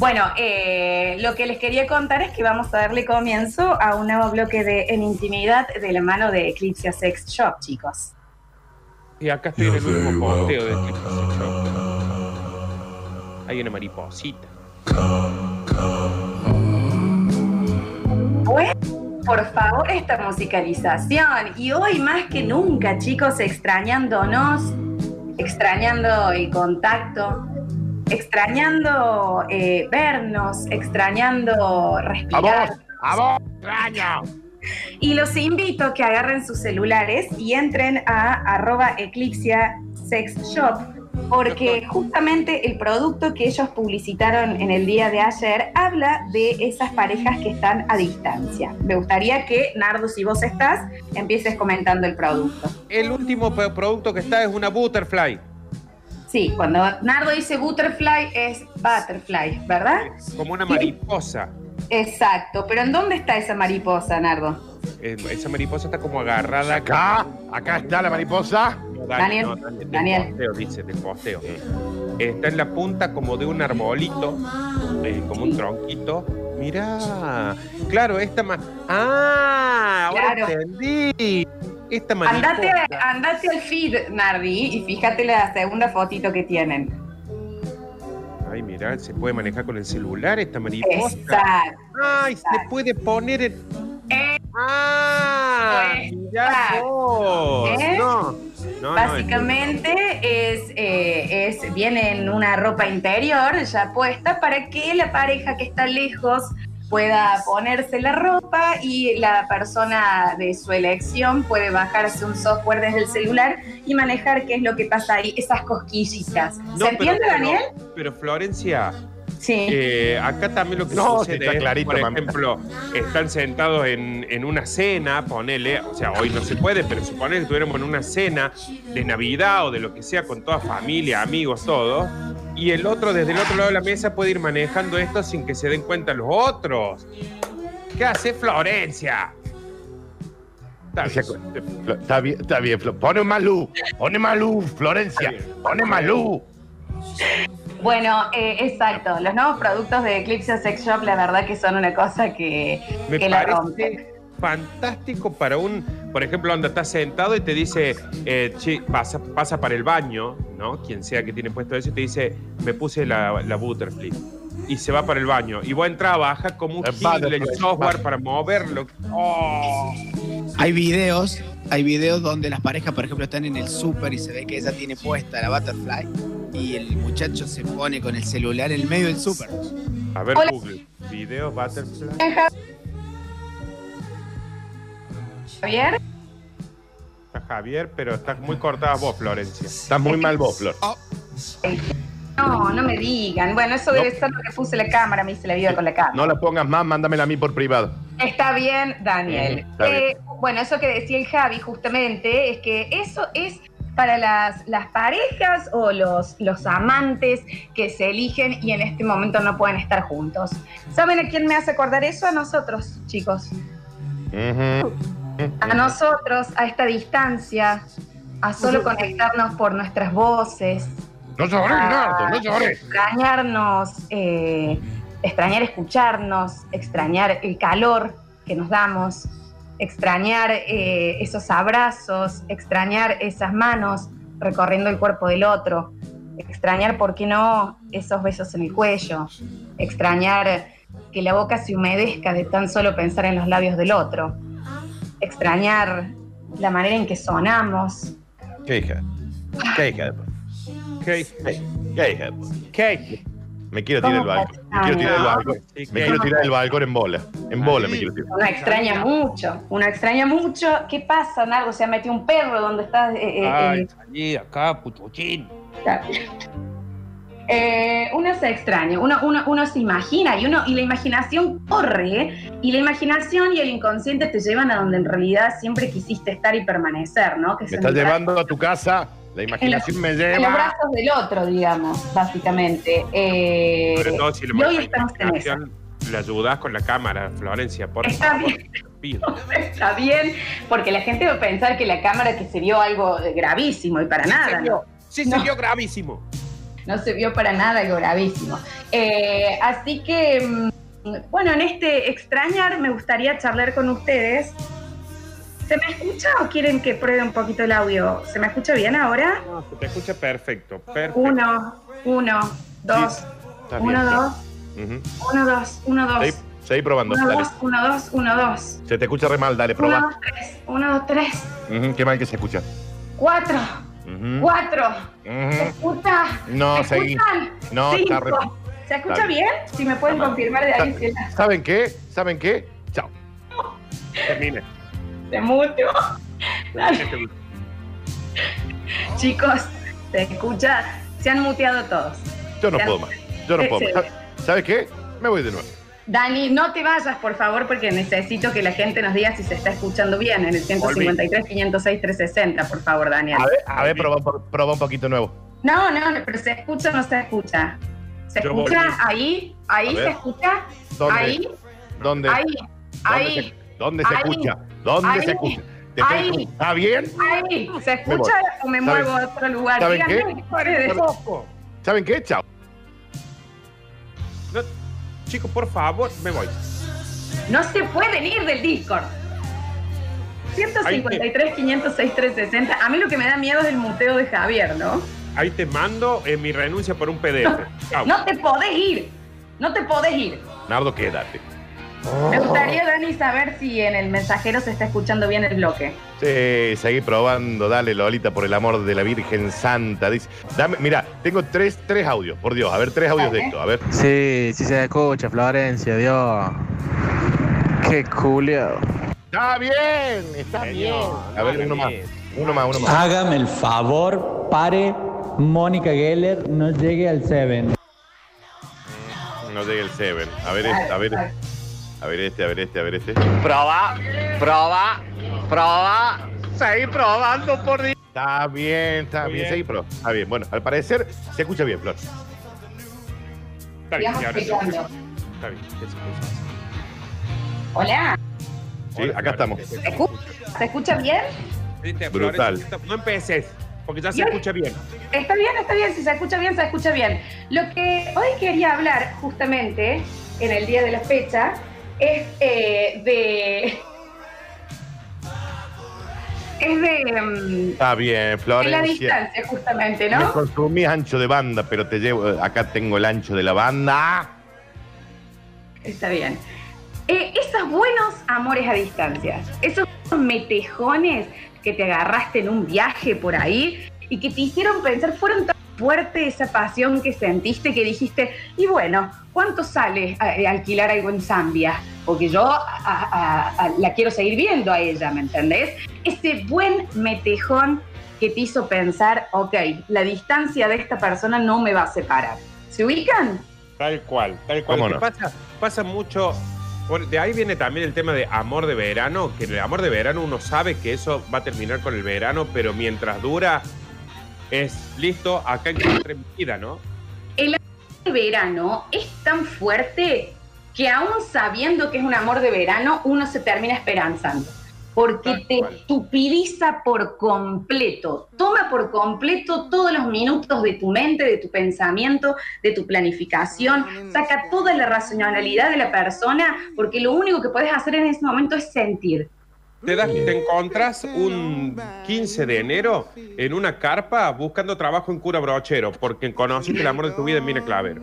Bueno, eh, lo que les quería contar es que vamos a darle comienzo a un nuevo bloque de En Intimidad de la mano de Eclipse Sex Shop, chicos. Y acá estoy en el último posteo de Eclipse Sex Shop. Hay una mariposita. Bueno, por favor, esta musicalización. Y hoy más que nunca, chicos, extrañándonos, extrañando el contacto, extrañando eh, vernos, extrañando respirar. ¡A vos! ¡Extraño! Y los invito a que agarren sus celulares y entren a arroba Eclipsia Sex Shop, porque justamente el producto que ellos publicitaron en el día de ayer habla de esas parejas que están a distancia. Me gustaría que, Nardo, si vos estás, empieces comentando el producto. El último producto que está es una butterfly. Sí, cuando Nardo dice butterfly es butterfly, ¿verdad? Como una mariposa. Exacto, pero ¿en dónde está esa mariposa, Nardo? Eh, esa mariposa está como agarrada Acá, acá está la mariposa. No, Daniel, no, del Daniel. posteo, dice, del posteo. Está en la punta como de un arbolito, eh, como un tronquito. Mirá, claro, esta ma... ¡Ah! Ahora Claro. entendí. Esta. Andate, andate al feed, Nardi, y fíjate la segunda fotito que tienen. Ay, mirá, se puede manejar con el celular esta mariposa. Exacto. ¡Ay, se puede poner en... Eh, ¡Ah! Mirá Exacto. vos. ¿Eh? No, no, no, Básicamente es, eh, es, viene en una ropa interior ya puesta para que la pareja que está lejos pueda ponerse la ropa y la persona de su elección puede bajarse un software desde el celular y manejar qué es lo que pasa ahí, esas cosquillitas. No, ¿Se entiende, pero- Daniel? Pero Florencia, Sí. eh, acá también lo que No, sucede está es, clarito, por mami. ejemplo, están sentados en, en una cena, ponele, o sea, hoy no se puede, pero supone que estuviéramos en una cena de Navidad o de lo que sea con toda familia, amigos, todo, y el otro desde el otro lado de la mesa puede ir manejando esto sin que se den cuenta los otros. ¿Qué hace Florencia? Está bien. Está bien, está bien. Pone más luz, pone más luz, Florencia. Pone más luz. Bueno, eh, exacto. Los nuevos productos de Eclipse Sex Shop, la verdad que son una cosa que, Me que la fantástico para un, por ejemplo, donde estás sentado y te dice, eh, pasa, pasa para el baño, ¿no? Quien sea que tiene puesto eso y te dice, me puse la, la butterfly. Y se va para el baño. Y vos entras, baja como un El el software para moverlo. Oh. Hay videos, hay videos donde las parejas, por ejemplo, están en el súper y se ve que ella tiene puesta la butterfly y el muchacho se pone con el celular en el medio del súper. A ver, Hola. Google. Video butterfly. Javier, Está Javier, pero está muy cortada vos, Florencia. Estás muy mal vos, Flor. no, no me digan. Bueno, eso No. debe ser lo que puse la cámara, me hice la vida con la cámara. No la pongas más, mándamela a mí por privado. Está bien, Daniel. Está bien. Eh, bueno, eso que decía el Javi justamente es que eso es para las, las parejas o los, los amantes que se eligen y en este momento no pueden estar juntos. ¿Saben a quién me hace acordar eso? A nosotros, chicos. A nosotros, a esta distancia, a solo conectarnos por nuestras voces, No llores, Nardo, no extrañarnos, eh, extrañar escucharnos, extrañar el calor que nos damos, extrañar eh, esos abrazos, extrañar esas manos recorriendo el cuerpo del otro, extrañar, ¿por qué no?, esos besos en el cuello, extrañar que la boca se humedezca de tan solo pensar en los labios del otro, extrañar la manera en que sonamos. ¿Qué hija? ¿Qué hija? ¿Qué? ¿Qué. Me quiero tirar del balcón. Me quiero tirar del balcón. Sí, Me ¿qué? quiero tirar del balcón en bola. En bola me quiero tirar. Uno extraña mucho, uno extraña mucho. ¿Qué pasa, Nargo? Se ha metido un perro donde está. eh, eh, Ay, eh, salí acá, putuchín. eh, uno se extraña, uno, uno, uno se imagina y uno y la imaginación corre y la imaginación y el inconsciente te llevan a donde en realidad siempre quisiste estar y permanecer, ¿no? Que Me estás llevando a tu casa. La imaginación me en los lleva. brazos del otro, digamos, básicamente. Eh, Sobre todo si y hoy la estamos en eso. le ayudás con la cámara, Florencia, por Está favor. bien. Está bien, porque la gente va a pensar que la cámara que se vio algo gravísimo y para nada, ¿no? Sí, se vio gravísimo. no se vio para nada algo gravísimo. Eh, así que, mm, bueno, en este extrañar me gustaría charlar con ustedes. ¿Se me escucha o quieren que pruebe un poquito el audio? ¿Se me escucha bien ahora? No, se te escucha perfecto, perfecto. Uno, uno, dos, bien, uno, dos, uno, dos, uno, dos. Seguí, seguí probando, Uno, dale. dos, uno, dos, uno, dos. Se te escucha re mal, dale, Uno, proba. dos, tres. Uno, dos, tres. Qué mal que se escucha. Cuatro. Cuatro. ¿Se escucha? No, ¿Se seguí. escuchan? No, está re- Cinco. ¿Se escucha Dale. bien? Si me pueden confirmar de ahí ¿Saben qué? ¿Saben qué? Chao. Termine. Se muteo. Chicos, se escucha. Se han muteado todos. Yo no puedo más. Yo no puedo más. Excelente. ¿Sa- ¿Sabes qué? Me voy de nuevo. Dani, no te vayas, por favor, porque necesito que la gente nos diga si se está escuchando bien en el 153, 506, 360, por favor, Daniel. A ver, a ver, probá, un poquito nuevo. No, no, no, pero ¿se escucha o no se escucha? ¿Se Yo escucha? volví. Ahí, ahí se escucha. ¿Dónde? Ahí, ¿Dónde? ahí, ¿Dónde ahí, se, ¿dónde se ahí, escucha? ¿Dónde ahí, se escucha? ¿Te estoy ahí. ¿Está bien? ahí. ¿Se Me escucha o me ¿Saben- muevo a otro lugar? ¿saben qué? Díganme, fuera de-. ¿Saben qué? Chao. No, chicos, por favor, me voy. No se pueden ir del Discord. 153, 506, 360. A mí lo que me da miedo es el muteo de Javier, ¿no? Ahí te mando eh, mi renuncia por un PDF. Chau. No te podés ir. No te podés ir. Nardo, quédate. Me gustaría, Dani, saber si en el mensajero se está escuchando bien el bloque. Sí, seguí probando. Dale, Lolita, por el amor de la Virgen Santa. Dice, dame, mira, tengo tres, tres audios, por Dios. A ver, tres audios de esto. A ver. Sí, sí se escucha, Florencia, Dios. Qué culio. Está bien, está bien. A ver, uno más. Uno más, uno más. Hágame el favor, pare. Mónica Geller no llegue al 7. No llegue el Seven. A ver, a ver, a ver este, a ver este, a ver este. Proba, proba, proba. Seguí probando por Dios. Está bien, está Muy bien, bien. seguí pro. Está bien. Bueno, al parecer se escucha bien, Flor. Está bien, Sigamos y ahora. Está bien, ya se escucha. Hola, Sí, Hola, acá Flor, estamos. se ¿se escucha, ¿Se escucha bien? Brutal. No empeces, porque ya se Yo- escucha bien. Está bien, está bien. Si se escucha bien, se escucha bien. Lo que hoy quería hablar, justamente, en el día de la fecha, es eh, de. Es de. mm, Está bien, de la distancia, justamente, Me ¿no? consumí ancho de banda, pero te llevo. Acá tengo el ancho de la banda. Está bien. Eh, esos buenos amores a distancia, esos metejones que te agarraste en un viaje por ahí y que te hicieron pensar, fueron tan fuerte esa pasión que sentiste que dijiste, y bueno, ¿cuánto sale eh, alquilar algo en Zambia? Porque yo a- a- a- la quiero seguir viendo a ella, ¿me entendés? Ese buen metejón que te hizo pensar, ok, la distancia de esta persona no me va a separar. ¿Se ubican? Tal cual, tal cual. Pasa, pasa mucho. de ahí viene también el tema de amor de verano, que en el amor de verano uno sabe que eso va a terminar con el verano, pero mientras dura, es listo, acá encontré mi vida, ¿no? el verano es tan fuerte que aún sabiendo que es un amor de verano, uno se termina esperanzando. Porque Tal te cual. estupidiza por completo, toma por completo todos los minutos de tu mente, de tu pensamiento, de tu planificación, saca toda la racionalidad de la persona, porque lo único que puedes hacer en ese momento es sentir. Te, das, te encontrás un 15 de enero en una carpa buscando trabajo en cura brochero, porque conociste el amor de tu vida en Mina Clavero.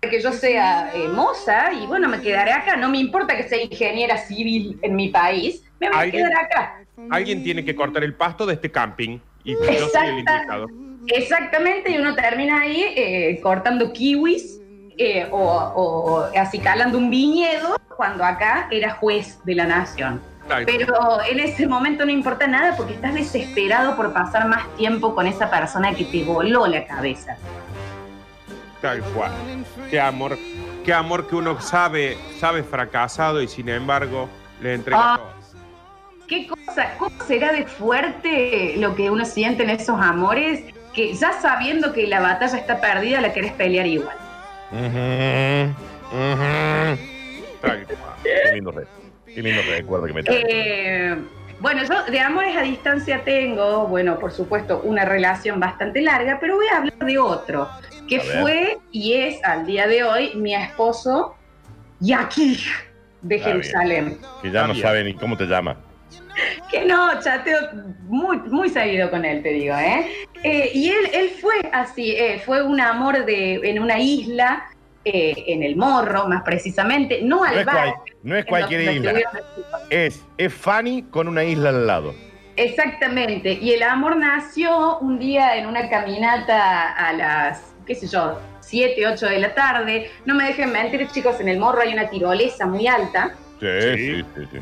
que yo sea eh, moza y bueno, me quedaré acá. No me importa que sea ingeniera civil en mi país, me voy a quedar acá. Alguien tiene que cortar el pasto de este camping y yo soy el indicado. Exactamente, y uno termina ahí eh, cortando kiwis eh, o, o acicalando un viñedo cuando acá era juez de la nación. Pero en ese momento no importa nada porque estás desesperado por pasar más tiempo con esa persona que te voló la cabeza. Tal cual. Qué amor, qué amor que uno sabe, sabe fracasado y sin embargo le entrega Ah. todo. ¿Qué cosa? ¿Cómo será de fuerte lo que uno siente en esos amores? Que ya sabiendo que la batalla está perdida, la querés pelear igual. Ujú, ujú. Tal cual. Qué lindo re- Qué lindo recuerdo que me trae. Eh, Bueno, yo de amores a distancia tengo, bueno, por supuesto, una relación bastante larga, pero voy a hablar de otro, que fue y es al día de hoy mi esposo Yakir de Está bien. Jerusalén. Que ya no sabe ni cómo te llama. Que no, chateo muy, muy seguido con él, te digo, ¿eh? Eh, y él, él fue así, eh, fue un amor de, en una isla, eh, en el Morro, más precisamente, no No al es, bar. cual- no es cualquier isla. los. Es, es Fanny con una isla al lado. Exactamente, y el amor nació un día en una caminata a las, qué sé yo, 7, 8 de la tarde. No me dejen mentir, chicos, en el morro hay una tirolesa muy alta. Sí, Sí. sí, sí.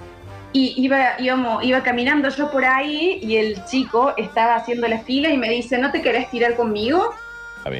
Y iba, íbamos- iba caminando yo por ahí y el chico estaba haciendo la fila y me dice, ¿no te querés tirar conmigo?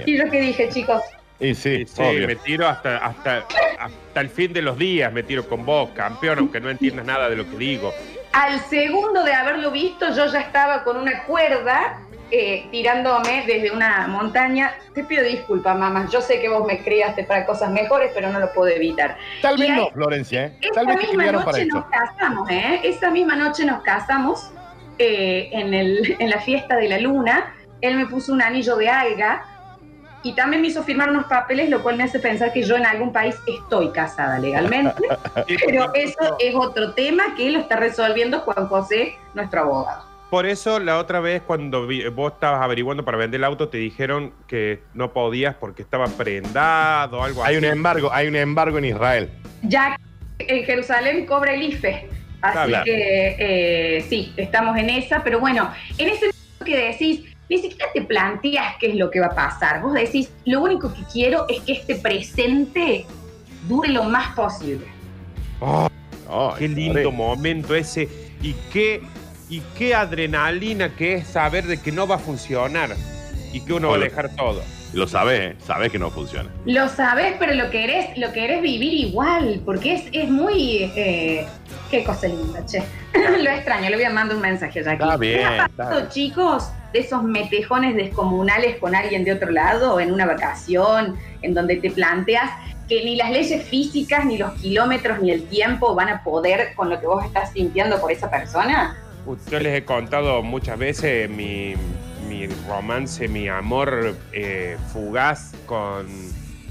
Y yo que dije, chicos, Y sí, Sí, sí, obvio. me tiro hasta, hasta, hasta el fin de los días, me tiro con vos, campeón, aunque no entiendas nada de lo que digo. al segundo de haberlo visto yo ya estaba con una cuerda eh, tirándome desde una montaña. Te pido disculpas, mamá, yo sé que vos me criaste para cosas mejores, pero no lo puedo evitar. Tal vez no, Florencia, ¿eh? Tal vez misma para noche nos casamos, ¿eh? Esa misma noche nos casamos eh, en, el, en la fiesta de la luna. Él me puso un anillo de alga y también me hizo firmar unos papeles, lo cual me hace pensar que yo en algún país estoy casada legalmente. Pero eso es otro tema que lo está resolviendo Juan José, nuestro abogado. Por eso la otra vez cuando vi- vos estabas averiguando para vender el auto te dijeron que no podías porque estaba prendado o algo Hay así. un embargo, hay un embargo en Israel. Ya en Jerusalén cobra el IFE. Así Claro. que eh, sí, estamos en esa, pero bueno, en ese momento que decís, ni siquiera te planteas qué es lo que va a pasar. Vos decís, lo único que quiero es que este presente dure lo más posible. Oh, qué lindo momento ese. Y qué, y qué adrenalina que es saber de que no va a funcionar y que uno va a dejar todo. Lo sabes, ¿eh? sabes que no funciona. Lo sabes, pero lo querés, lo querés vivir igual, porque es, es muy... eh, qué cosa linda, che. lo extraño, le voy a mandar un mensaje allá aquí. Está bien, ¿Les ha está bien. chicos, de esos metejones descomunales con alguien de otro lado, en una vacación, en donde te planteas que ni las leyes físicas, ni los kilómetros, ni el tiempo van a poder con lo que vos estás sintiendo por esa persona? Yo les he contado muchas veces mi, mi romance, mi amor eh, fugaz con,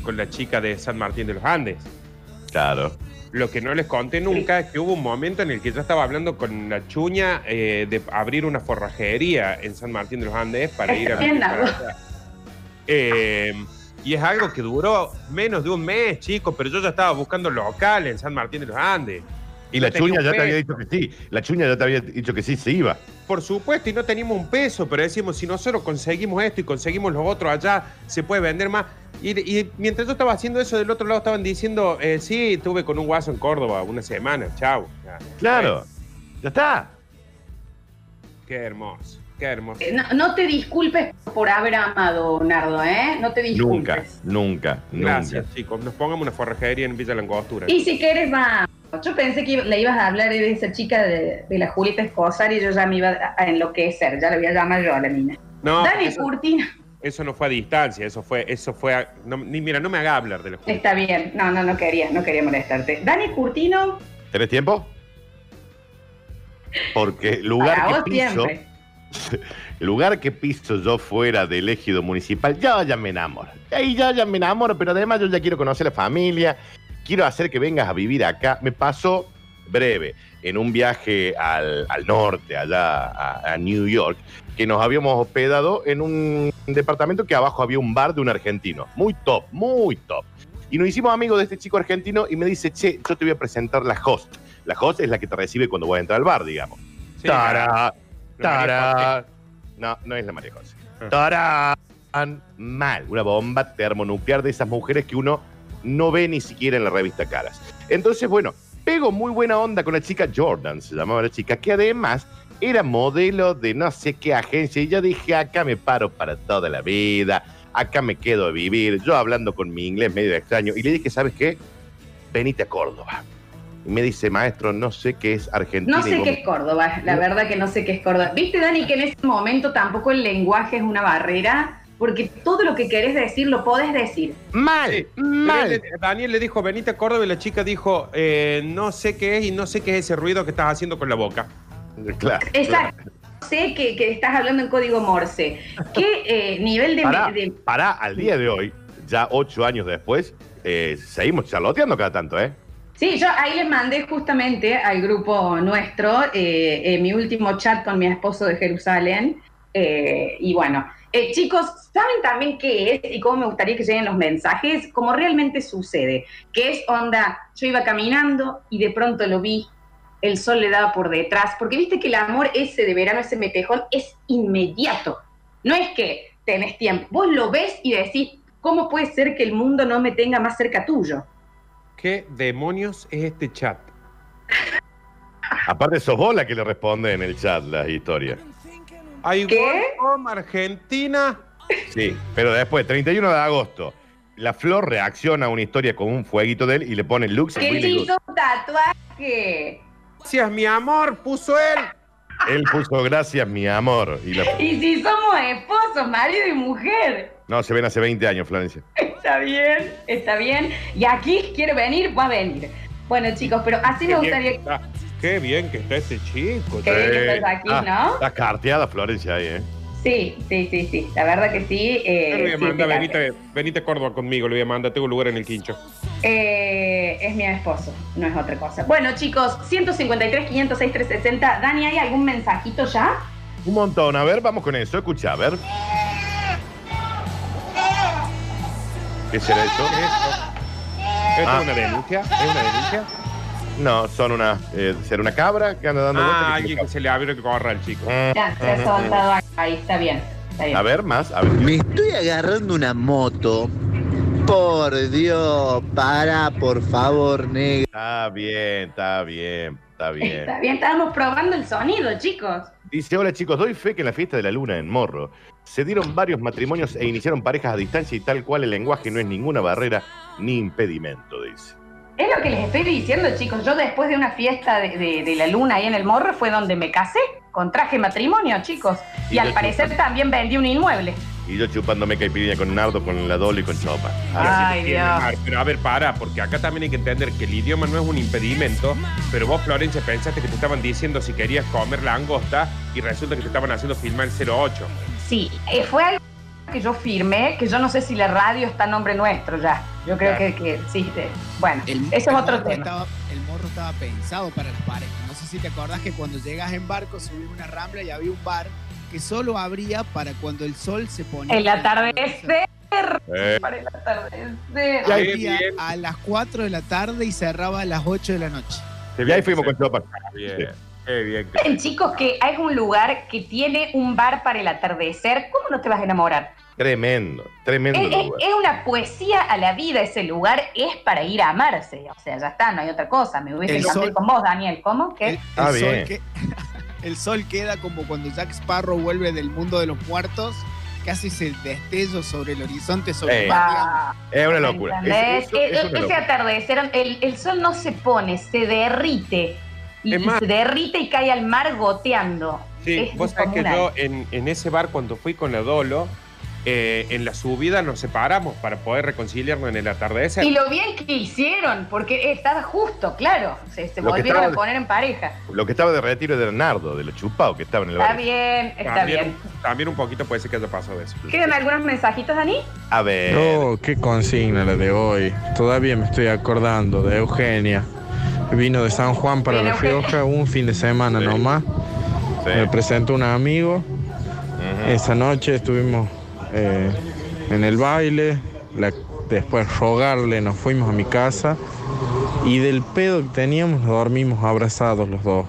con la chica de San Martín de los Andes. Claro. Lo que no les conté nunca es que hubo un momento en el que yo estaba hablando con la chuña eh, de abrir una forrajería en San Martín de los Andes para ir a Bien, para. Eh, y es algo que duró menos de un mes, chicos, pero yo ya estaba buscando local en San Martín de los Andes. Y la No chuña ya te había dicho que sí. La chuña ya te había dicho que sí se iba. Por supuesto, y no teníamos un peso, pero decimos, si nosotros conseguimos esto y conseguimos los otros allá, se puede vender más. Y, y mientras yo estaba haciendo eso, del otro lado estaban diciendo, eh, sí, estuve con un guaso en Córdoba una semana, chau. Ya. Claro. Ya está. Qué hermoso, qué hermoso. Eh, No, no te disculpes por haber amado, Nardo, ¿eh? No te Nunca, disculpes. nunca, Gracias, nunca. chicos. Nos pongamos una forrajería en Villa Langostura. Y si quieres, va. Yo pensé que le ibas a hablar de esa chica de, de la Julieta Esposar y yo ya me iba a, a enloquecer. Ya la voy a llamar yo a la niña. No, Dani eso, Curtino. eso no fue a distancia, eso fue, eso fue a- no, ni mira, no me haga hablar de los Está bien. No, no, no quería, no quería molestarte. Dani Curtino, ¿Tenés tiempo? Porque el lugar para vos que piso, siempre. el lugar que piso yo fuera del ejido municipal, ya ya me enamoro. Ahí ya ya me enamoro, pero además yo ya quiero conocer la familia, quiero hacer que vengas a vivir acá. Me pasó breve en un viaje al, al norte, allá a, a New York, que nos habíamos hospedado en un departamento que abajo había un bar de un argentino. Muy top, muy top. Y nos hicimos amigos de este chico argentino y me dice, che, yo te voy a presentar la host. La host es la que te recibe cuando vas a entrar al bar, digamos. Sí, la tará. No, no es la María José. Ah. Tarán. Mal. Una bomba termonuclear de esas mujeres que uno no ve ni siquiera en la revista Caras. Entonces, bueno, pego muy buena onda con la chica Jordan, se llamaba la chica, que además era modelo de no sé qué agencia. Y yo dije, acá me paro para toda la vida, acá me quedo a vivir. Yo hablando con mi inglés medio extraño. Y le dije, ¿sabes qué? Venite a Córdoba. Y me dice, maestro, no sé qué es Argentina. No sé vos qué es Córdoba, la verdad que no sé qué es Córdoba. ¿Viste, Dani, que en ese momento tampoco el lenguaje es una barrera? Porque todo lo que querés decir lo podés decir. Mal, Sí, mal. él Daniel le dijo, venite a Córdoba y la chica dijo, eh, no sé qué es y no sé qué es ese ruido que estás haciendo con la boca. Claro. Exacto. Sé que, que estás hablando en código Morse. ¿Qué eh, nivel de, Para, de- para, al día de hoy, ya ocho años después, eh, seguimos charloteando cada tanto, ¿eh? Sí, yo ahí les mandé justamente al grupo nuestro eh, eh, mi último chat con mi esposo de Jerusalén. eh, y bueno, eh, chicos, ¿saben también qué es y cómo me gustaría que lleguen los mensajes? Como realmente sucede, que es onda, yo iba caminando y de pronto lo vi, el sol le daba por detrás, porque viste que el amor ese de verano, ese metejón, es inmediato. No es que tenés tiempo, vos lo ves y decís, ¿cómo puede ser que el mundo no me tenga más cerca tuyo? ¿Qué demonios es este chat? Aparte, sos vos la que le responde en el chat las historias. Hay ¿Qué? gol con Argentina. Sí, pero después, 31 de agosto, la Flor reacciona a una historia con un fueguito de él y le pone good. hizo un tatuaje. Gracias, mi amor, puso él. Él puso gracias, mi amor. Y la- Y si somos esposos, marido y mujer. No, se ven hace 20 años, Florencia. Está bien, está bien. Y aquí quiere venir, va a venir. Bueno, chicos, pero así me Qué gustaría que está, qué bien que está este chico. Qué bien que estás aquí, Ah, ¿no? Está carteada Florencia ahí, ¿eh? Sí, sí, sí, sí. La verdad que sí. eh, le voy a sí, mandar, fíjate. venite, venite a Córdoba conmigo, le voy a mandar, tengo lugar en el quincho. Eh, es mi esposo, no es otra cosa. Bueno, chicos, 153, 506, 360. Dani, ¿hay algún mensajito ya? Un montón. A ver, vamos con eso. Escucha, a ver. ¿Qué será eso? ¿Esto Ah. es una denuncia? ¿Es una denuncia? No, son una. Eh, ¿Será una cabra que anda dando Ah, vueltas? alguien que se le abrió que corra al chico. Ya, se ha soltado ahí, está bien. Está bien. A ver, más. A ver. Me estoy agarrando una moto. Por Dios, para, por favor, negro. Está bien, está bien, está bien. Está bien, estábamos probando el sonido, chicos. Dice, hola chicos, doy fe que en la fiesta de la luna en Morro se dieron varios matrimonios e iniciaron parejas a distancia y tal cual el lenguaje no es ninguna barrera ni impedimento, dice. Es lo que les estoy diciendo, chicos. Yo después de una fiesta de, de- de la luna ahí en el morro fue donde me casé con traje de matrimonio, chicos. Y Y al parecer también vendí un inmueble. Y yo chupándome caipirinha con Nardo, con la Dolo y con Chopa. Ay, Dios. Pero a ver, para, porque acá también hay que entender que el idioma no es un impedimento, pero vos, Florencia, pensaste que te estaban diciendo si querías comer la angosta y resulta que te estaban haciendo filmar el 08. Sí, eh, fue algo que yo firmé, que yo no sé si la radio está a nombre nuestro ya. Yo creo Claro. que, que sí. te- bueno, El, ese es el otro morro tema. Estaba, el morro estaba pensado para las parejas. No sé si te acordás que cuando llegas en barco subí una rambla y había un bar que solo abría para cuando el sol se ponía. El atardecer. Eh, Para el atardecer. Abría bien. a las 4 de la tarde y cerraba a las 8 de la noche. Qué y bien ahí fuimos se- con Chopa. Bien, qué bien. se- chicos, que hay un lugar que tiene un bar para el atardecer. ¿Cómo no te vas a enamorar? Tremendo, tremendo Es, es- lugar. es una poesía a la vida ese lugar, es para ir a amarse. O sea, ya está, no hay otra cosa. Me hubiese El encantado con vos, Daniel. ¿Cómo? ¿Qué? El, el Ah, sol bien. que- el sol queda como cuando Jack Sparrow vuelve del mundo de los muertos, casi ese destello sobre el horizonte sobre Eh. Ah, Es una ¿me locura. Es- es e- una ese locura. atardecer, el, el sol no se pone, se derrite. Y, más- se derrite y cae al mar goteando. Sí, Es vos sabés que yo en, en ese bar cuando fui con la Dolo, eh, en la subida nos separamos para poder reconciliarnos en el atardecer. Y lo bien que hicieron, porque estaba justo, claro. Se, volvieron estaba- a poner en pareja. Lo que estaba de retiro era Nardo, de lo chupado que estaba en el Está bar. bien, está también, bien. también un poquito puede ser que haya pasado eso. ¿Quedan algunos mensajitos, Dani? A ver. Oh, qué consigna la de hoy. Todavía me estoy acordando de Eugenia. Vino de San Juan para Bien, La. Rioja un fin de semana Sí. nomás. Sí. Me presentó un amigo. Esa noche estuvimos eh, en el baile. La- después rogarle, nos fuimos a mi casa. Y del pedo que teníamos, nos dormimos abrazados los dos.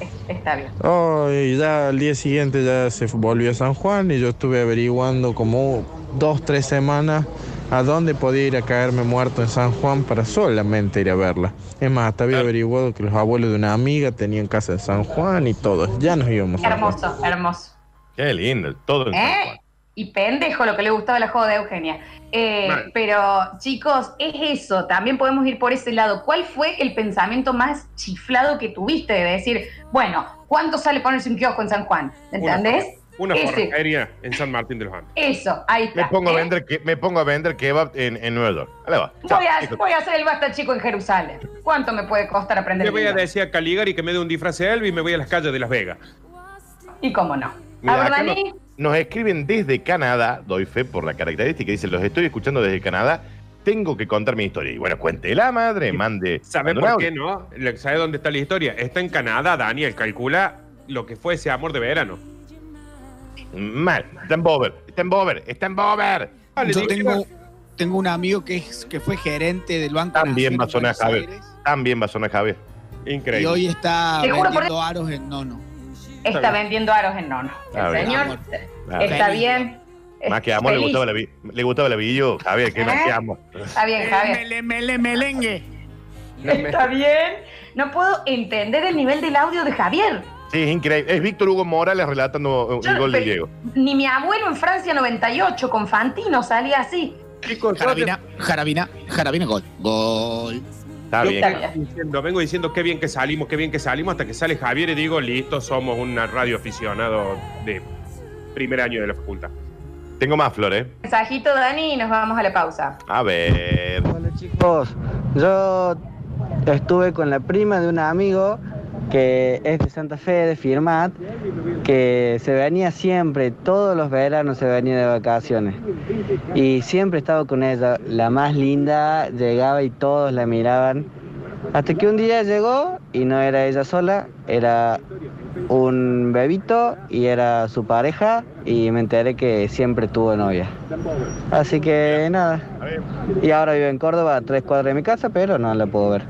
Es- Está bien. Oh, y ya al día siguiente ya se volvió a San Juan y yo estuve averiguando como dos, tres semanas a dónde podía ir a caerme muerto en San Juan para solamente ir a verla. Es más, hasta había averiguado que los abuelos de una amiga tenían casa en San Juan y todos. Ya nos íbamos San. Hermoso, hermoso. Qué lindo, todo en San ¿Eh? Juan. Y pendejo lo que le gustaba la joda de Eugenia. Eh, pero, chicos, es eso. También podemos ir por ese lado. ¿Cuál fue el pensamiento más chiflado que tuviste de decir, bueno, ¿cuánto sale ponerse un kiosco en San Juan? ¿Entendés? Una Ese. forrajería en San Martín de los Andes. Eso, ahí está. Me pongo, a ¿eh? vender, que- me pongo a vender kebab en, en Nueva York. Ahí va. Chao. Voy a, voy a hacer el basta chico en Jerusalén. ¿Cuánto me puede costar aprender Le voy a decir a Caligari que me dé un disfraz de Elvis y me voy a las calles de Las Vegas. Y cómo no. Mira, a ver, acá Dani, Nos escriben desde Canadá, doy fe por la característica, dicen, los estoy escuchando desde Canadá, tengo que contar mi historia. Y bueno, cuéntela, madre, mande. ¿Sabe por qué no? Le- ¿Sabe dónde está la historia? Está en Canadá, Daniel. Calcula lo que fue ese amor de verano. Mal, está en Bover, está en Bover, está en Bover. Ah, Yo tengo, tengo un amigo que, es, que fue gerente del Banco También va a sonar Javier. Aires, También va a sonar Javier. y Increíble. hoy está vendiendo aros en Nono. Está vendiendo aros en nono. Está El bien. señor Amor. está bien. Más que Es amor, le gustaba, la, vi- le gustaba Javier, que ¿Eh? que amo. Está bien, Javier. Mele, mele, melengue. Está bien. No puedo entender el nivel del audio de Javier. Sí, es increíble. Es Víctor Hugo Morales relatando Yo- el gol de Diego. Ni mi abuelo en Francia 98 con Fantino salía así. Jarabina, jarabina, jarabina, gol. Gol. Está Yo bien. Está vengo diciendo, vengo diciendo qué bien que salimos, qué bien que salimos, hasta que sale Javier y digo, listo, somos un radio aficionado de primer año de la facultad. Tengo más flores. Mensajito, Dani, y nos vamos a la pausa. A ver. Hola chicos, yo estuve con la prima de un amigo que es de Santa Fe, de Firmat, que se venía siempre, todos los veranos se venía de vacaciones. Y siempre estaba con ella, la más linda, llegaba y todos la miraban. Hasta que un día llegó y no era ella sola, era un bebito y era su pareja y me enteré que siempre tuvo novia. Así que nada, y ahora vive en Córdoba, a tres cuadras de mi casa, pero no la puedo ver.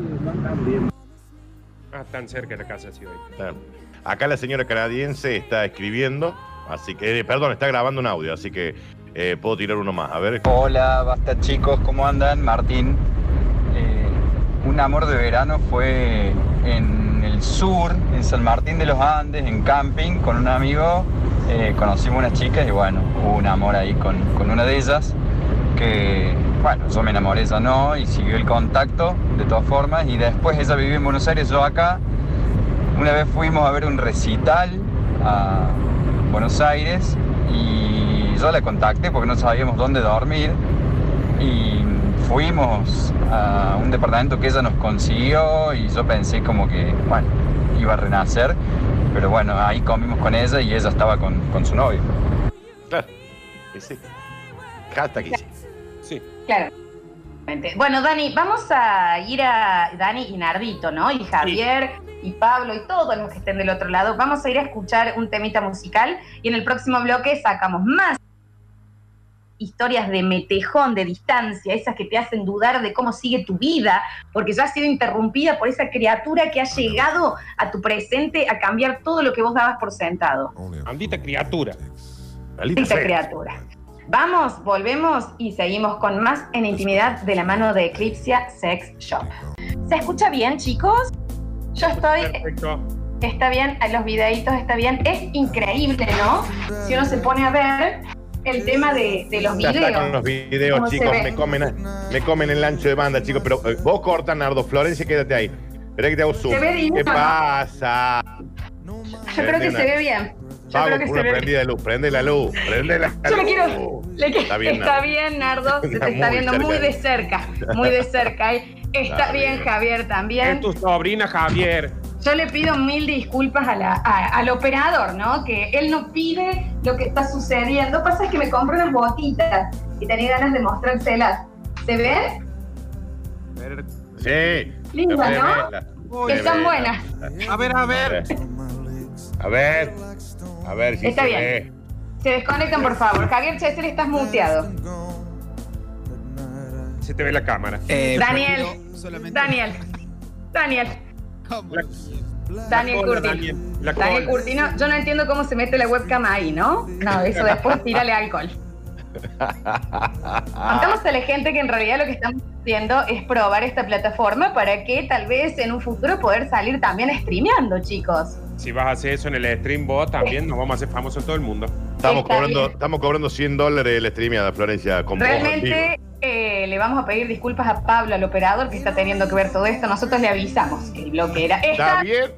Ah, tan cerca de la casa, sí, hoy. Acá la señora canadiense está escribiendo, así que, eh, perdón, está grabando un audio, así que eh, puedo tirar uno más. A. Hola, basta chicos, ¿cómo andan? Martín. Eh, un amor de verano fue en el sur, en San Martín de los Andes, en camping, con un amigo. Conocimos unas chicas y bueno, hubo un amor ahí con, con una de ellas. Que bueno, yo me enamoré, ella no, y siguió el contacto de todas formas. Y después ella vivía en Buenos Aires, yo acá. Una vez fuimos a ver un recital a Buenos Aires y yo la contacté porque no sabíamos dónde dormir y fuimos a un departamento que ella nos consiguió y yo pensé como que, bueno, iba a renacer, pero bueno, ahí comimos con ella y ella estaba con, con su novio. Claro. Sí. Hasta aquí sí. Sí. Claro. Bueno, Dani, vamos a ir a Dani y Nardito, ¿no? Y Javier y Pablo y todos los que estén del otro lado. Vamos a ir a escuchar un temita musical y en el próximo bloque sacamos más historias de metejón, de distancia, esas que te hacen dudar de cómo sigue tu vida, porque ya has sido interrumpida por esa criatura que ha llegado a tu presente a cambiar todo lo que vos dabas por sentado. Maldita criatura. Maldita criatura. Vamos, volvemos y seguimos con más en intimidad de la mano de Eclipsia Sex Shop. ¿Se escucha bien, chicos? Yo estoy, Perfecto. está bien, los videitos está bien. Es increíble, ¿no? Si uno se pone a ver el tema de, de los Ya está con videos. los videos, ¿Cómo se chicos. Me comen, me comen el ancho de banda, chicos. Pero eh, vos corta, Nardo. Florencia, quédate ahí. Espera que te hago zoom. Se ve divino, ¿Qué ¿no? pasa? Yo creo que se ve bien. Yo Pago creo que por se una prendida de luz. Prende la luz. Prende la Yo le quiero- Le Está bien, está Nardo. bien, Nardo. Se te Está viendo cerca. muy de cerca. Muy de cerca. Está bien. Javier, también. Es tu sobrina, Javier. Yo le pido mil disculpas a la- a- al operador, ¿no? Que él no pide lo que está sucediendo. Pasa es que me compré unas botitas y tenía ganas de mostrárselas. ¿Se ven? Sí. Lindas, ¿no? Que ve. buenas. A ver, a A ver. A ver. A ver si Está se bien. ve. Se desconectan, por favor. Javier Chesel, estás muteado. Se te ve la cámara. Eh, Daniel. solamente- Daniel. Daniel. ¿Cómo? La- Daniel cola, Curtino. Daniel. Curtino, yo no entiendo cómo se mete la webcam ahí, ¿no? No, eso después tírale alcohol. Contamos a la gente que en realidad lo que estamos haciendo es probar esta plataforma para que tal vez en un futuro poder salir también streameando, chicos. Si vas a hacer eso en el stream bot, también nos vamos a hacer famosos en todo el mundo. Estamos Está cobrando, bien. estamos cobrando 100 dólares el streameada, Florencia. Con. Realmente eh, le vamos a pedir disculpas a Pablo, al operador, que está teniendo que ver todo esto. Nosotros le avisamos que el bloque era. ¿Está Está, bien?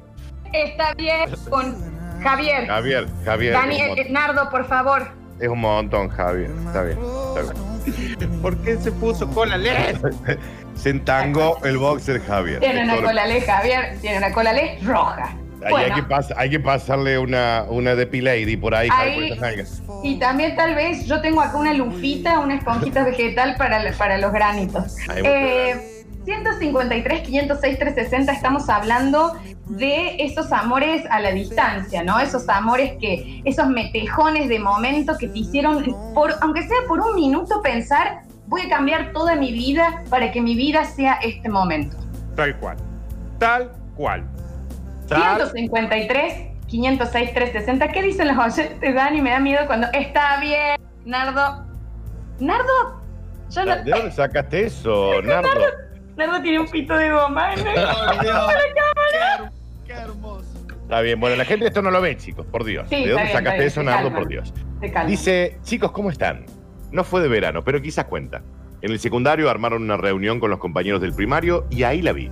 está bien con Javier, Javier, Javier. Dani, es, un eh, Nardo, por favor. Es un montón, Javier. Está bien, está bien. ¿Por qué se puso cola LED? Se entangó el boxer Javier. Tiene una cola ley, Javier. Tiene una cola ley roja. Ahí Bueno. hay, que pas- hay que pasarle una, una depilady por ahí. Y también tal vez yo tengo acá una lufita, una esponjita vegetal para, para los granitos. Ahí. Eh, 153, 506, 360, estamos hablando de esos amores a la distancia, ¿no? Esos amores que, esos metejones de momento que te hicieron, por, aunque sea por un minuto, pensar, voy a cambiar toda mi vida para que mi vida sea este momento. Tal cual. Tal cual. Tal- 153, 506, 360. ¿Qué dicen los oyentes, Dani? Me da miedo cuando está bien, Nardo. Nardo, yo no. ¿De dónde sacaste eso, Nardo? Nardo tiene un pito de goma. ¿eh? Por Dios. Qué, her- qué hermoso. Está bien, bueno, la gente esto no lo ve, chicos, por Dios. Sí, ¿De dónde bien, sacaste eso, Nardo, por Dios? Dice, chicos, ¿cómo están? No fue de verano, pero quizás cuenta. En el secundario armaron una reunión con los compañeros del primario y ahí la vi.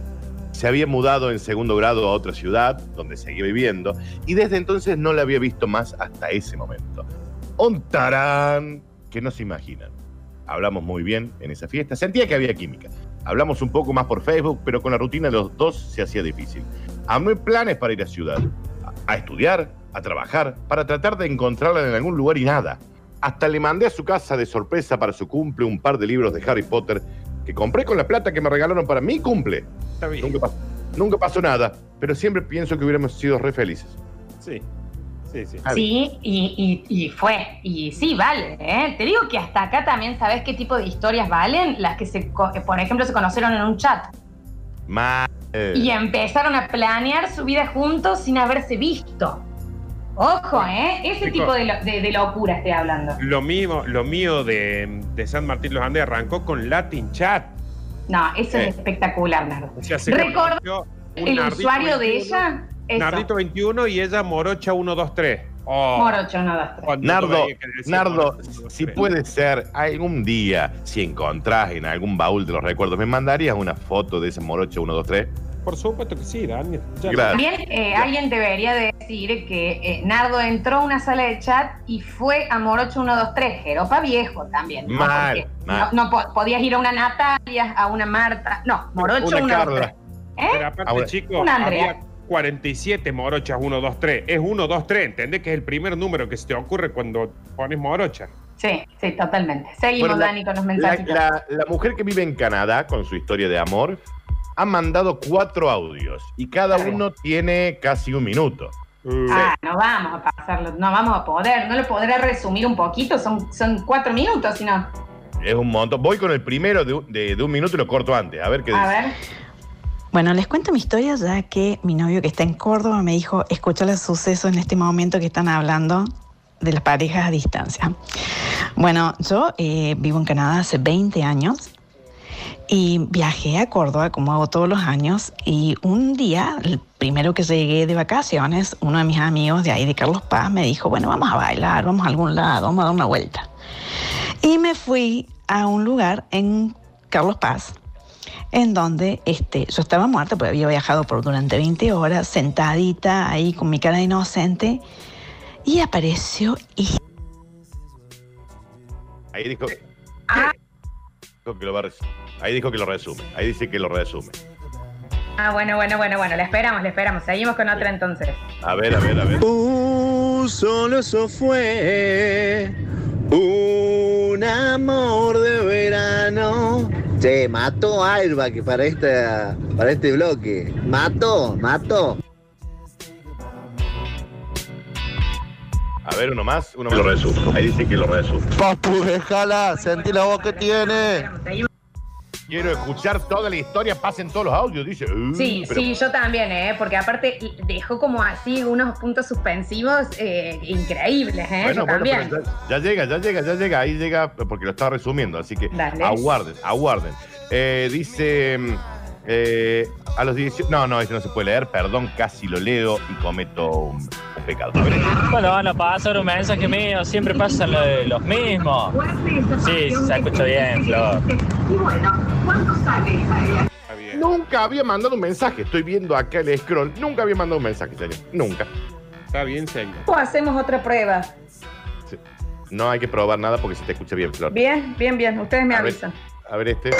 Se había mudado en segundo grado a otra ciudad, donde seguía viviendo, y desde entonces no la había visto más hasta ese momento. Un tarán que no se imaginan. Hablamos muy bien en esa fiesta, sentía que había química. Hablamos un poco más por Facebook, pero con la rutina de los dos se hacía difícil. Armé planes para ir a ciudad, a, estudiar, a trabajar, para tratar de encontrarla en algún lugar y nada. Hasta le mandé a su casa de sorpresa para su cumple un par de libros de Harry Potter que compré con la plata que me regalaron para mi cumple. Está bien. Nunca, pasó, nunca pasó nada, pero siempre pienso que hubiéramos sido re felices. Sí. Sí, sí. Sí, y, y- y fue. Y sí, vale. ¿eh? Te digo que hasta acá también sabes qué tipo de historias valen. Las que, se, por ejemplo, se conocieron en un chat Mal. y empezaron a planear su vida juntos sin haberse visto. Ojo, ¿eh? Ese tipo de, lo- de- de locura estoy hablando. Lo mío, lo mío de, de San Martín los Andes arrancó con Latin Chat. No, eso Eh. es espectacular, Nardo. O sea, se El usuario de 21, ella, eso. Nardito 21 y ella Morocha 123. Oh, tres. cuando Nardo, Nardo, Morocha 123. si puede ser, algún día, si encontrás en algún baúl de los recuerdos, ¿me mandarías una foto de ese morocho 123? Por supuesto que sí, Daniel. También eh, alguien debería decir que eh, Nardo entró a una sala de chat y fue a Morocho 123, Jeropa viejo también. ¿no? Mal, mal. No, no po- podías ir a una Natalia, a una Marta. No, Morocho Una 123. Carla. ¿Eh? Pero aparte, Ahora- chicos, Un Andrea. había 47 morochas 123. Es 123, ¿entendés? Que es el primer número que se te ocurre cuando pones morocha. Sí, sí, totalmente. Seguimos, Bueno, la- Dani, con los mensajes. la- la mujer que vive en Canadá con su historia de amor ha mandado cuatro audios y cada uno tiene casi un minuto. Ah, no vamos a pasarlo, no vamos a poder. ¿No lo podré resumir un poquito? Son, son cuatro minutos, si no. Es un montón. Voy con el primero de, un- de- de un minuto y lo corto antes. A ver qué A dice. ver. Bueno, les cuento mi historia ya que mi novio que está en Córdoba me dijo, escucha los sucesos en este momento que están hablando de las parejas a distancia. Bueno, yo eh, vivo en Canadá hace 20 años y viajé a Córdoba como hago todos los años y un día, el primero que llegué de vacaciones, uno de mis amigos de ahí de Carlos Paz me dijo, bueno, vamos a bailar, vamos a algún lado, vamos a dar una vuelta. Y me fui a un lugar en Carlos Paz en donde este, yo estaba muerta porque había viajado por durante 20 horas, sentadita ahí con mi cara de inocente, y apareció y Ahí dijo, Ah. dijo que lo va a Ahí dijo que lo resume. Ahí dice que lo resume. Ah, bueno, bueno, bueno, bueno. Le esperamos, le esperamos. Seguimos con otra entonces. A ver, a ver, a ver. Uh, solo eso fue un amor de verano. Che, mató a Airbag para, esta, para este bloque. Mató, mató. A ver, uno más. Uno más. Lo resume. Ahí dice que lo resume. Papu, déjala, sentí la voz que tiene. Quiero escuchar toda la historia. Pasen todos los audios. Dice. "Uh, Sí, pero- sí, yo también, ¿eh? Porque aparte dejó como así unos puntos suspensivos eh, increíbles, ¿eh? Bueno, yo bueno, también. pero ya, ya llega, ya llega, ya llega. Ahí llega porque lo está resumiendo. Así que Dale. aguarden, aguarden. Eh, dice. Eh, a los 18. No, no, este no se puede leer. Perdón, casi lo leo y cometo un, un pecado. A ver, Bueno, van a pasar un mensaje mío, siempre pasan lo de los mismos. Sí, se escucha bien, Flor. Está bien. Nunca había mandado un mensaje. Estoy viendo acá el scroll. Nunca había mandado un mensaje, señor. Nunca. Está bien, señor. O hacemos otra prueba. No hay que probar nada porque se te escucha bien, Flor. Bien, bien, bien. Ustedes me A ver. A ver este.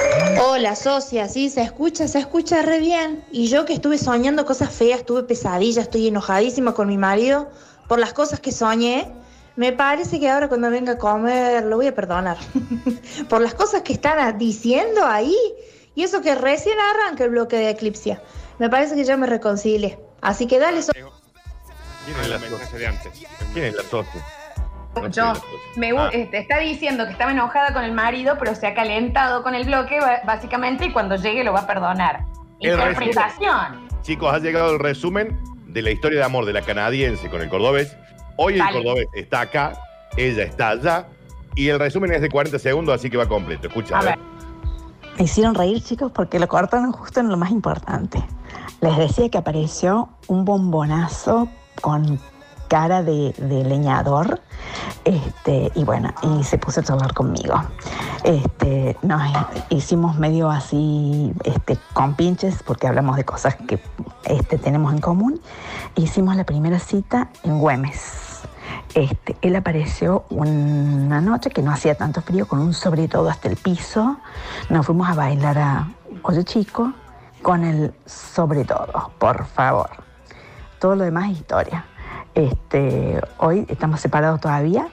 Hola, socia, sí, se escucha, se escucha re bien. Y yo que estuve soñando cosas feas, tuve pesadillas, estoy enojadísima con mi marido por las cosas que soñé. Me parece que ahora cuando venga a comer lo voy a perdonar. por las cosas que están diciendo ahí. Y eso que recién arranca el bloque de Eclipsia. Me parece que ya me reconcilié. Así que dale, so- ¿Quién es la antes. ¿Quién es la socia? Yo me Ah. este, está diciendo que estaba enojada con el marido, pero se ha calentado con el bloque, básicamente, y cuando llegue lo va a perdonar. El Interpretación. Chicos, ha llegado el resumen de la historia de amor de la canadiense con el cordobés. Hoy el cordobés está acá, ella está allá, y el resumen es de 40 segundos, así que va completo. Escucha, a, ver. Me hicieron reír, chicos, porque lo cortaron justo en lo más importante. Les decía que apareció un bombonazo con cara de, de leñador. Este, y bueno, y se puso a charlar conmigo. Este, nos hicimos medio así este, con pinches porque hablamos de cosas que este, tenemos en común. Hicimos la primera cita en Güemes. Este, él apareció una noche que no hacía tanto frío, con un sobre todo hasta el piso. Nos fuimos a bailar a Oye Chico con el sobre todo, por favor. Todo lo demás es historia. Este, hoy estamos separados todavía.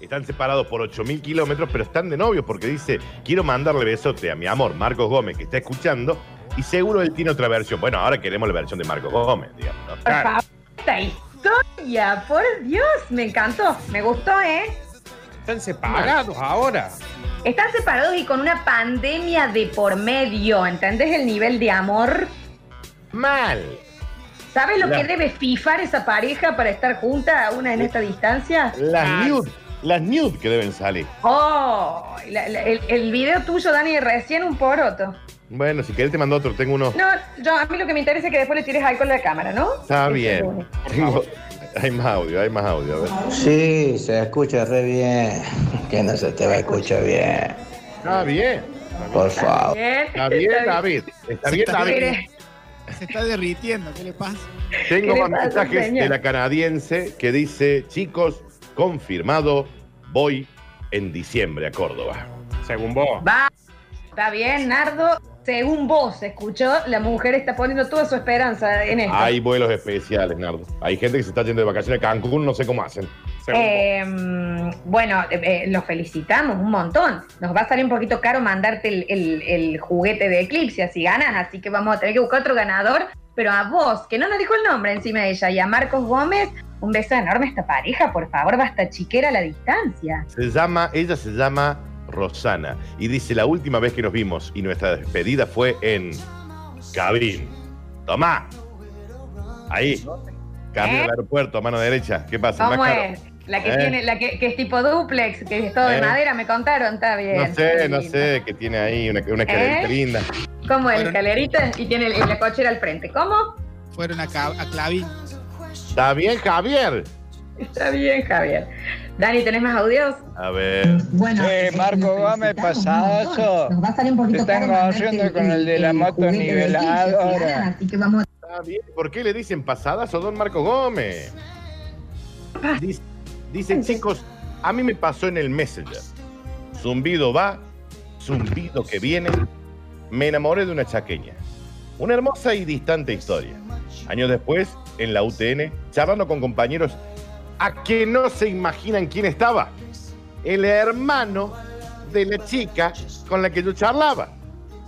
Están separados por 8.000 kilómetros, pero están de novios porque dice, quiero mandarle besote a mi amor Marcos Gómez, que está escuchando, y seguro él tiene otra versión. Bueno, ahora queremos la versión de Marcos Gómez, digamos. ¿no? Por favor, esta historia, por Dios, me encantó, me gustó, ¿eh? Están separados ahora. Están separados y con una pandemia de por medio, ¿entendés el nivel de amor? Mal. ¿Sabes lo La- que debe fifar esa pareja para estar junta una en esta distancia? Las Ah. nude, las nude que deben salir. Oh, la- la- el, el video tuyo, Dani, recién un poroto. Bueno, si querés te mando otro, tengo uno. No, yo a mí lo que me interesa es que después le tires alcohol a la cámara, ¿no? Está es bien. Tengo- hay más audio, hay más audio, a ver. Sí, se escucha re bien. Que no se te va a escuchar bien. Está bien. Por favor. Bien. Está bien, David. Está bien, David. Se está derritiendo, ¿qué le pasa? Tengo ¿Qué le más pasa, mensajes señor? de la canadiense que dice, chicos, confirmado, voy en diciembre a Córdoba. Según vos. Va, está bien, Nardo. Según vos, escuchó, la mujer está poniendo toda su esperanza en esto. Hay vuelos especiales, Nardo. Hay gente que se está yendo de vacaciones a Cancún, no sé cómo hacen. Eh, bueno, eh, eh, los felicitamos un montón. Nos va a salir un poquito caro mandarte el, el- el juguete de Eclipse si ganas, así que vamos a tener que buscar otro ganador. Pero a vos, que no nos dijo el nombre encima de ella, y a Marcos Gómez, un beso enorme a esta pareja, por favor, basta chiquera a la distancia. Se llama, ella se llama Rosana. Y dice, la última vez que nos vimos y nuestra despedida fue en Cabrín. Tomá. Ahí. Camino ¿Eh? al aeropuerto, mano derecha. ¿Qué pasa? ¿Cómo Más caro. es? La que ¿Eh? tiene, la que, que es tipo duplex, que es todo de ¿Eh? madera, me contaron, está bien. No sé, no sé, que tiene ahí una, una escalerita ¿Eh? linda. ¿Cómo es? Bueno. Escalerita y tiene el- la cochera al frente. ¿Cómo? Fueron a, a Clavín. ¿Está bien, Javier? Está bien, Javier. Dani, ¿tenés más audios? A ver. Bueno, Che, Marco Gómez, pasadazo. va a salir un Te poquito están conociendo con el de la moto niveladora. Así que vamos Está bien. ¿Por qué le dicen pasadas o don Marco Gómez? Dice- Dicen, chicos, a mí me pasó en el Messenger. Zumbido va, zumbido que viene. Me enamoré de una chaqueña. Una hermosa y distante historia. Años después, en la UTN, charlando con compañeros a que no se imaginan quién estaba. El hermano de la chica con la que yo charlaba.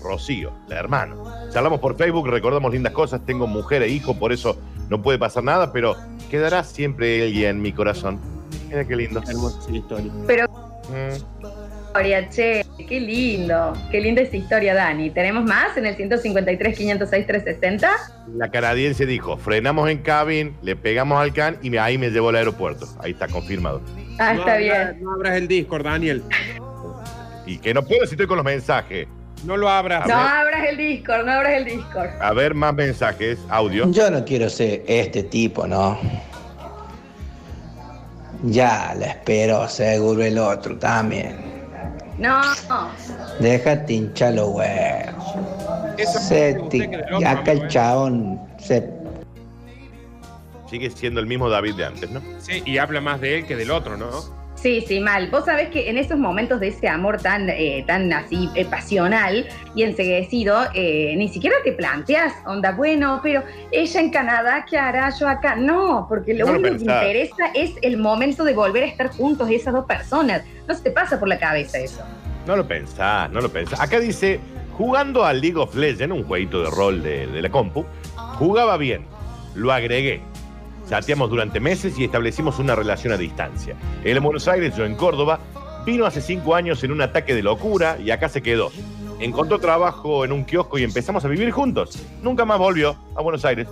Rocío, la hermana. Charlamos por Facebook, recordamos lindas cosas, tengo mujer e hijo, por eso no puede pasar nada, pero quedará siempre ella en mi corazón. Mira qué lindo. Hermosa historia. Pero Mm. Historia, che, qué lindo. Qué linda esa historia, Dani. ¿Tenemos más en el 153, 506, 360? La canadiense dijo, frenamos en cabin, le pegamos al can y ahí me llevó al aeropuerto. Ahí está confirmado. Ah, no está bien. No abras el Discord, Daniel. Y que no puedo si estoy con los mensajes. No lo abras. No abras el Discord, no abras el Discord. A ver, más mensajes, audio. Yo no quiero ser este tipo, ¿no? Ya la espero, seguro el otro también. No, Déjate hinchar los huevos. Se ti- acá el chabón se sigue siendo el mismo David de antes, ¿no? Sí, y habla más de él que del otro, ¿no? Sí, sí, mal. Vos sabés que en esos momentos de ese amor tan, eh, tan así eh, pasional y enseguecido, eh, ni siquiera te planteas, onda, bueno, pero ella en Canadá, ¿qué hará yo acá? No, porque lo No lo único que interesa es el momento de volver a estar juntos esas dos personas. No se te pasa por la cabeza eso. No lo pensás, no lo pensás. Acá dice, jugando a League of Legends, un jueguito de rol de, de la compu, jugaba bien, lo agregué. Chateamos durante meses y establecimos una relación a distancia. Él en Buenos Aires, yo en Córdoba. Vino hace cinco años en un ataque de locura y acá se quedó. Encontró trabajo en un kiosco y empezamos a vivir juntos. Nunca más volvió a Buenos Aires.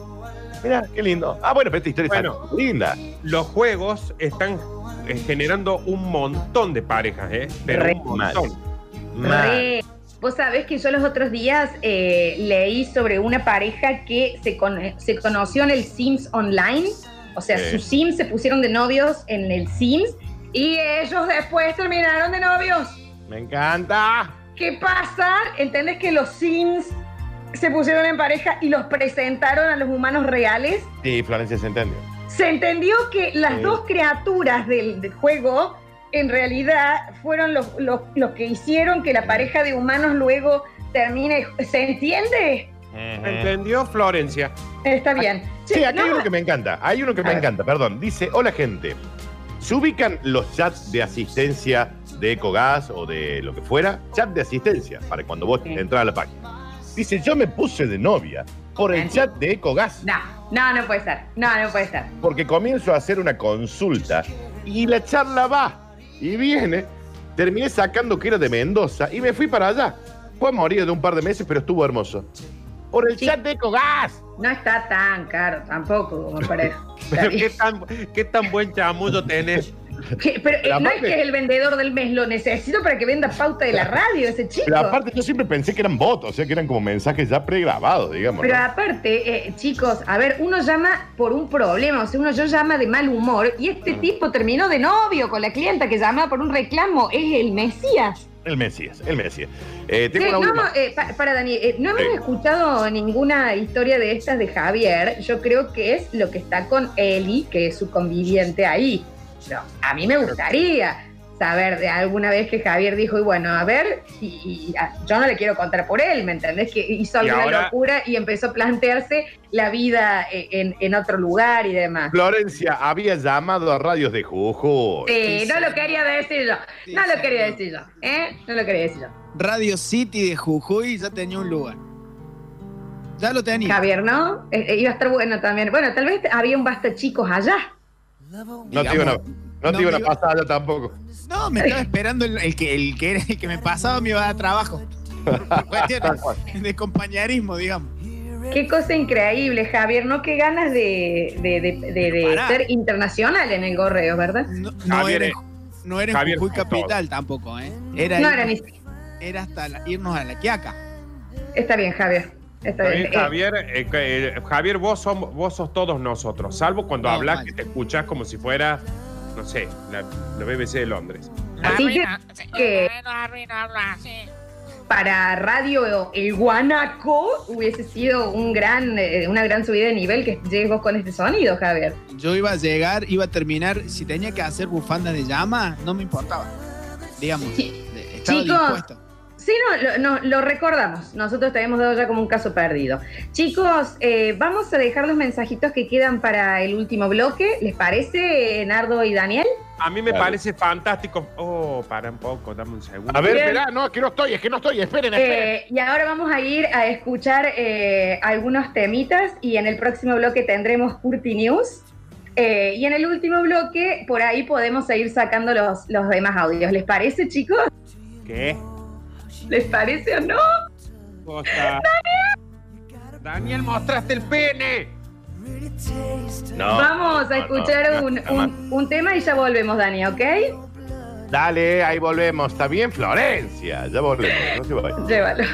Mira, qué lindo. Ah, bueno, pero esta historia Bueno. está linda. Los juegos están eh, generando un montón de parejas, ¿eh? Pero Re un montón. Re. Vos sabés que yo los otros días eh, leí sobre una pareja que se, con- se conoció en el Sims Online. O sea, sus Sims se pusieron de novios en el Sims y ellos después terminaron de novios. Me encanta. ¿Qué pasa? ¿Entendés que los Sims se pusieron en pareja y los presentaron a los humanos reales? Sí, Florencia se entendió. Se entendió que las Sí. dos criaturas del, del juego en realidad fueron los, los- los que hicieron que la pareja de humanos luego termine. ¿Se entiende? ¿Entendió Florencia? Está bien. Sí, acá hay no, uno que me encanta. Hay uno que me ver. encanta, perdón. Dice, hola gente. ¿Se ubican los chats de asistencia de Ecogas o de lo que fuera? Chat de asistencia, para cuando vos Sí. entras a la página. Dice, yo me puse de novia por el chat de Ecogas, No, no, no puede ser. No, no puede ser. porque comienzo a hacer una consulta y la charla va y viene. Terminé sacando que era de Mendoza y me fui para allá. Fue morir de un par de meses, pero estuvo hermoso. Por el Sí. chat de Ecogas. No está tan caro tampoco como. Está Pero bien. ¿qué tan, qué tan buen chamullo tenés. Pero eh, Pero no es que es el vendedor del mes, lo necesito para que venda pauta de la radio ese chico. Pero aparte yo siempre pensé que eran votos, o sea, que eran como mensajes ya pregrabados, digamos. Pero ¿no? aparte, eh, chicos, a ver, uno llama por un problema, o sea, uno yo llama de mal humor y este tipo terminó de novio con la clienta que llama por un reclamo, es el Mesías. El Mesías, el Mesías. Eh, tengo Sí, una no, última. eh, pa- para Dani, eh, no hemos escuchado ninguna historia de estas de Javier. Yo creo que es lo que está con Eli, que es su conviviente ahí. Pero a mí me gustaría saber de alguna vez que Javier dijo, y bueno, a ver, y, y- a- yo no le quiero contar por él, ¿me entendés? Que hizo alguna ahora- locura y empezó a plantearse la vida eh, en, en otro lugar y demás. Florencia había llamado a radios de Jujuy. Sí, no lo quería decir yo. Sí, No lo sí. quería decir yo. ¿eh? No lo quería decir yo. Radio City de Jujuy ya tenía un lugar. Ya lo tenía. Javier, ¿no? Eh, eh, iba a estar bueno también. Bueno, tal vez había un basta chicos allá. No te iban a, Digamos, no te no iban a iba- tampoco. No, me estaba esperando el, el que, el, que era el que me pasaba me iba a dar trabajo. Cuestiones de compañerismo, digamos. Qué cosa increíble, Javier, ¿no? Qué ganas de, de- de- de- de Pará. ser internacional en el gorreo, ¿verdad? No, no Javier era, en- no era en Javier Jujuy todo. Capital tampoco, ¿eh? Era, No ir- era ni... era hasta la- irnos a la Quiaca. Está bien, Javier. Está bien. Javier, eh, eh, Javier, vos sos, vos sos todos nosotros, salvo cuando No, hablas que te escuchas como si fuera, no sé, la, la BBC de Londres. así que, que para Radio El Guanaco hubiese sido un gran, eh, una gran subida de nivel que llegues vos con este sonido, Javier. Yo iba a llegar, iba a terminar, si tenía que hacer bufanda de llama, no me importaba. Digamos, Sí. estaba Chicos. dispuesto. Sí, no, lo, no, lo recordamos. Nosotros te hemos dado ya como un caso perdido. Chicos, eh, vamos a dejar los mensajitos que quedan para el último bloque. ¿Les parece, Nardo y Daniel? A mí me Claro. parece fantástico. Oh, para un poco, dame un segundo. A ver, espera, no, es que no estoy, es que no estoy, esperen, esperen. Eh, y ahora vamos a ir a escuchar eh, algunos temitas y en el próximo bloque tendremos Curti News. Eh, y en el último bloque, por ahí podemos seguir sacando los, los demás audios. ¿Les parece, chicos? ¿Qué? ¿Les parece o no? Cosa? Daniel, mostraste el pene. No, Vamos a no, escuchar no, no, un, un- un tema y ya volvemos, Dani, ¿ok? Dale, ahí volvemos. Está bien, Florencia. Ya volvemos, no se vaya. Llévalo.